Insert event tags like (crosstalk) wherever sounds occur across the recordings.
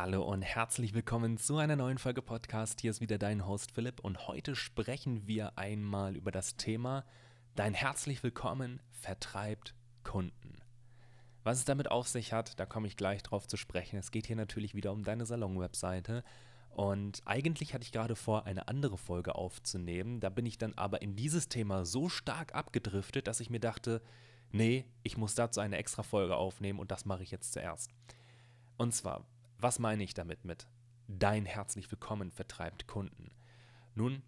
Hallo und herzlich willkommen zu einer neuen Folge Podcast. Hier ist wieder dein Host Philipp und heute sprechen wir einmal über das Thema Dein herzlich willkommen vertreibt Kunden. Was es damit auf sich hat, da komme ich gleich drauf zu sprechen. Es geht hier natürlich wieder um deine Salon-Webseite. Und eigentlich hatte ich gerade vor, eine andere Folge aufzunehmen. Da bin ich dann aber in dieses Thema so stark abgedriftet, dass ich mir dachte, nee, ich muss dazu eine extra Folge aufnehmen und das mache ich jetzt zuerst. Und zwar, was meine ich damit mit dein herzlich willkommen vertreibt Kunden? Nun,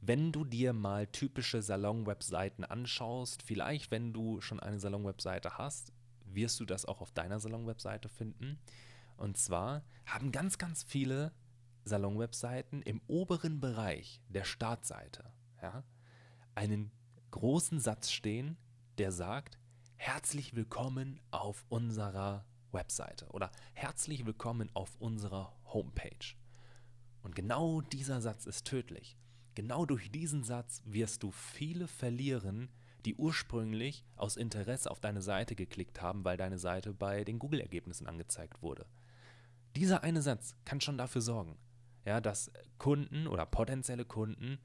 wenn du dir mal typische Salon-Webseiten anschaust, vielleicht wenn du schon eine Salon-Webseite hast, wirst du das auch auf deiner Salon-Webseite finden. Und zwar haben ganz, ganz viele Salon-Webseiten im oberen Bereich der Startseite ja, einen großen Satz stehen, der sagt, herzlich willkommen auf unserer Webseite oder herzlich willkommen auf unserer Homepage. Und genau dieser Satz ist tödlich. Genau durch diesen Satz wirst du viele verlieren, die ursprünglich aus Interesse auf deine Seite geklickt haben, weil deine Seite bei den Google-Ergebnissen angezeigt wurde. Dieser eine Satz kann schon dafür sorgen, ja, dass Kunden oder potenzielle Kunden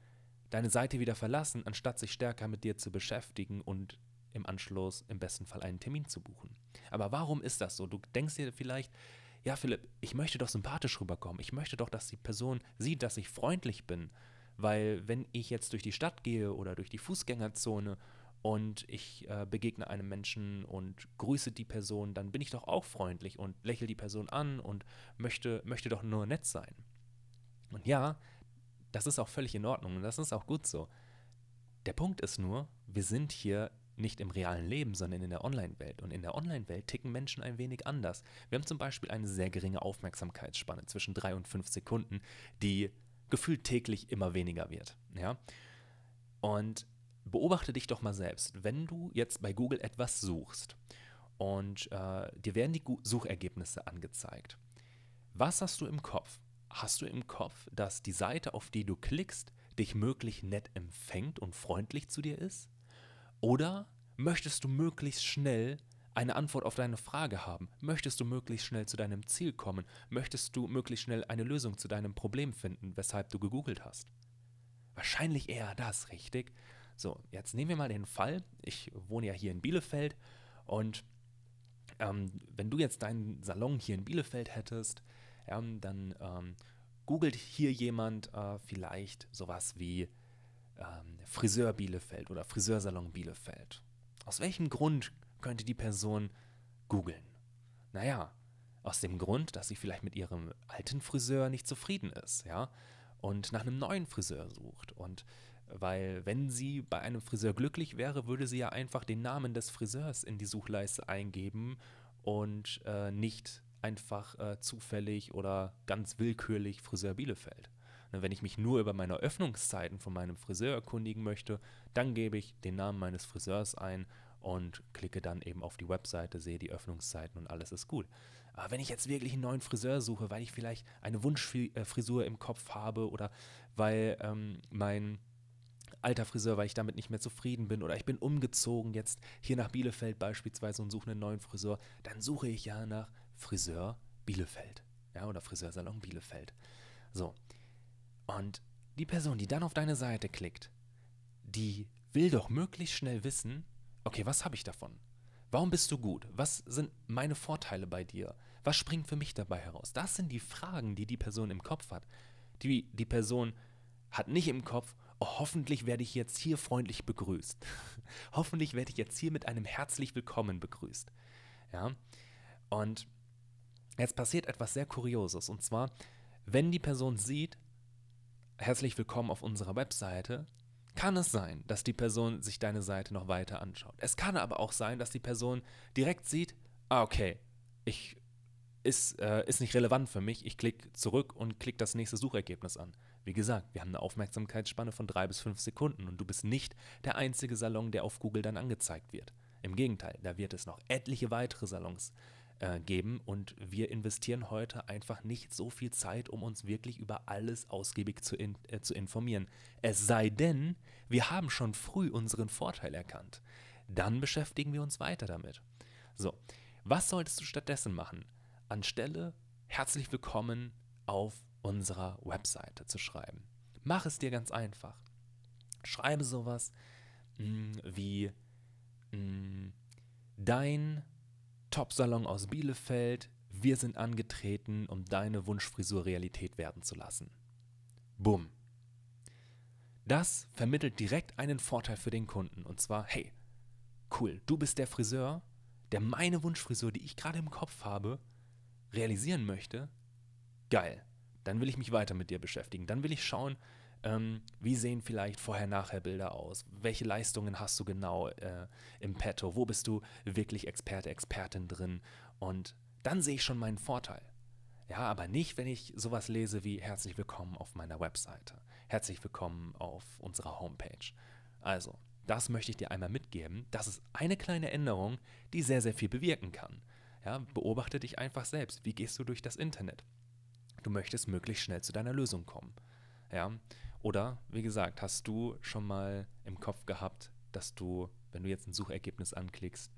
deine Seite wieder verlassen, anstatt sich stärker mit dir zu beschäftigen und im Anschluss im besten Fall einen Termin zu buchen. Aber warum ist das so? Du denkst dir vielleicht, ja Philipp, ich möchte doch sympathisch rüberkommen. Ich möchte doch, dass die Person sieht, dass ich freundlich bin. Weil wenn ich jetzt durch die Stadt gehe oder durch die Fußgängerzone und ich äh, begegne einem Menschen und grüße die Person, dann bin ich doch auch freundlich und lächle die Person an und möchte, möchte doch nur nett sein. Und ja, das ist auch völlig in Ordnung und das ist auch gut so. Der Punkt ist nur, wir sind hier nicht im realen Leben, sondern in der Online-Welt. Und in der Online-Welt ticken Menschen ein wenig anders. Wir haben zum Beispiel eine sehr geringe Aufmerksamkeitsspanne zwischen drei und fünf Sekunden, die gefühlt täglich immer weniger wird. Ja? Und beobachte dich doch mal selbst, wenn du jetzt bei Google etwas suchst und äh, dir werden die Suchergebnisse angezeigt. Was hast du im Kopf? Hast du im Kopf, dass die Seite, auf die du klickst, dich möglich nett empfängt und freundlich zu dir ist? Oder möchtest du möglichst schnell eine Antwort auf deine Frage haben? Möchtest du möglichst schnell zu deinem Ziel kommen? Möchtest du möglichst schnell eine Lösung zu deinem Problem finden, weshalb du gegoogelt hast? Wahrscheinlich eher das, richtig? So, jetzt nehmen wir mal den Fall, ich wohne ja hier in Bielefeld und ähm, wenn du jetzt deinen Salon hier in Bielefeld hättest, ja, dann ähm, googelt hier jemand äh, vielleicht sowas wie ähm, Friseur Bielefeld oder Friseursalon Bielefeld. Aus welchem Grund könnte die Person googeln? Naja, aus dem Grund, dass sie vielleicht mit ihrem alten Friseur nicht zufrieden ist, ja, und nach einem neuen Friseur sucht. Und weil, wenn sie bei einem Friseur glücklich wäre, würde sie ja einfach den Namen des Friseurs in die Suchleiste eingeben und äh, nicht einfach äh, zufällig oder ganz willkürlich Friseur Bielefeld. Ne, wenn ich mich nur über meine Öffnungszeiten von meinem Friseur erkundigen möchte, dann gebe ich den Namen meines Friseurs ein und klicke dann eben auf die Webseite, sehe die Öffnungszeiten und alles ist gut. Aber wenn ich jetzt wirklich einen neuen Friseur suche, weil ich vielleicht eine Wunschfrisur im Kopf habe oder weil ähm, mein alter Friseur, weil ich damit nicht mehr zufrieden bin oder ich bin umgezogen jetzt hier nach Bielefeld beispielsweise und suche einen neuen Friseur, dann suche ich ja nach Friseur Bielefeld, ja, oder Friseursalon Bielefeld. So, und die Person, die dann auf deine Seite klickt, die will doch möglichst schnell wissen, okay, was habe ich davon? Warum bist du gut? Was sind meine Vorteile bei dir? Was springt für mich dabei heraus? Das sind die Fragen, die die Person im Kopf hat. Die, die Person hat nicht im Kopf, oh, hoffentlich werde ich jetzt hier freundlich begrüßt. (laughs) hoffentlich werde ich jetzt hier mit einem herzlich willkommen begrüßt. Ja? Und jetzt passiert etwas sehr Kurioses. Und zwar, wenn die Person sieht, herzlich willkommen auf unserer Webseite, kann es sein, dass die Person sich deine Seite noch weiter anschaut. Es kann aber auch sein, dass die Person direkt sieht, ah, okay, ich, ist, äh, ist nicht relevant für mich, ich klicke zurück und klicke das nächste Suchergebnis an. Wie gesagt, wir haben eine Aufmerksamkeitsspanne von drei bis fünf Sekunden und du bist nicht der einzige Salon, der auf Google dann angezeigt wird. Im Gegenteil, da wird es noch etliche weitere Salons äh, geben und wir investieren heute einfach nicht so viel Zeit, um uns wirklich über alles ausgiebig zu, in, äh, zu informieren. Es sei denn, wir haben schon früh unseren Vorteil erkannt. Dann beschäftigen wir uns weiter damit. So, was solltest du stattdessen machen? Anstelle herzlich willkommen auf unserer Webseite zu schreiben. Mach es dir ganz einfach. Schreibe sowas mh, hm, wie mh, hm, dein Top-Salon aus Bielefeld, wir sind angetreten, um deine Wunschfrisur Realität werden zu lassen. Bumm. Das vermittelt direkt einen Vorteil für den Kunden. Und zwar, hey, cool, du bist der Friseur, der meine Wunschfrisur, die ich gerade im Kopf habe, realisieren möchte. Geil. Dann will ich mich weiter mit dir beschäftigen. Dann will ich schauen, ähm, wie sehen vielleicht Vorher-Nachher-Bilder aus? Welche Leistungen hast du genau äh, im Petto? Wo bist du wirklich Experte, Expertin drin? Und dann sehe ich schon meinen Vorteil. Ja, aber nicht, wenn ich sowas lese wie herzlich willkommen auf meiner Webseite. Herzlich willkommen auf unserer Homepage. Also, das möchte ich dir einmal mitgeben. Das ist eine kleine Änderung, die sehr, sehr viel bewirken kann. Ja, beobachte dich einfach selbst. Wie gehst du durch das Internet? Du möchtest möglichst schnell zu deiner Lösung kommen. Ja, oder, wie gesagt, hast du schon mal im Kopf gehabt, dass du, wenn du jetzt ein Suchergebnis anklickst,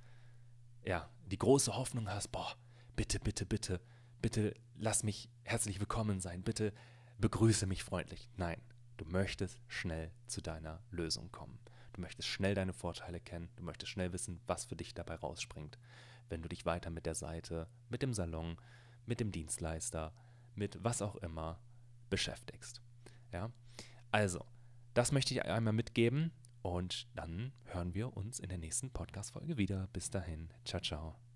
ja, die große Hoffnung hast, boah, bitte, bitte, bitte, bitte lass mich herzlich willkommen sein, bitte begrüße mich freundlich. Nein, du möchtest schnell zu deiner Lösung kommen. Du möchtest schnell deine Vorteile kennen, du möchtest schnell wissen, was für dich dabei rausspringt, wenn du dich weiter mit der Seite, mit dem Salon, mit dem Dienstleister, mit was auch immer beschäftigst. Ja? Also, das möchte ich einmal mitgeben und dann hören wir uns in der nächsten Podcast-Folge wieder. Bis dahin, ciao, ciao.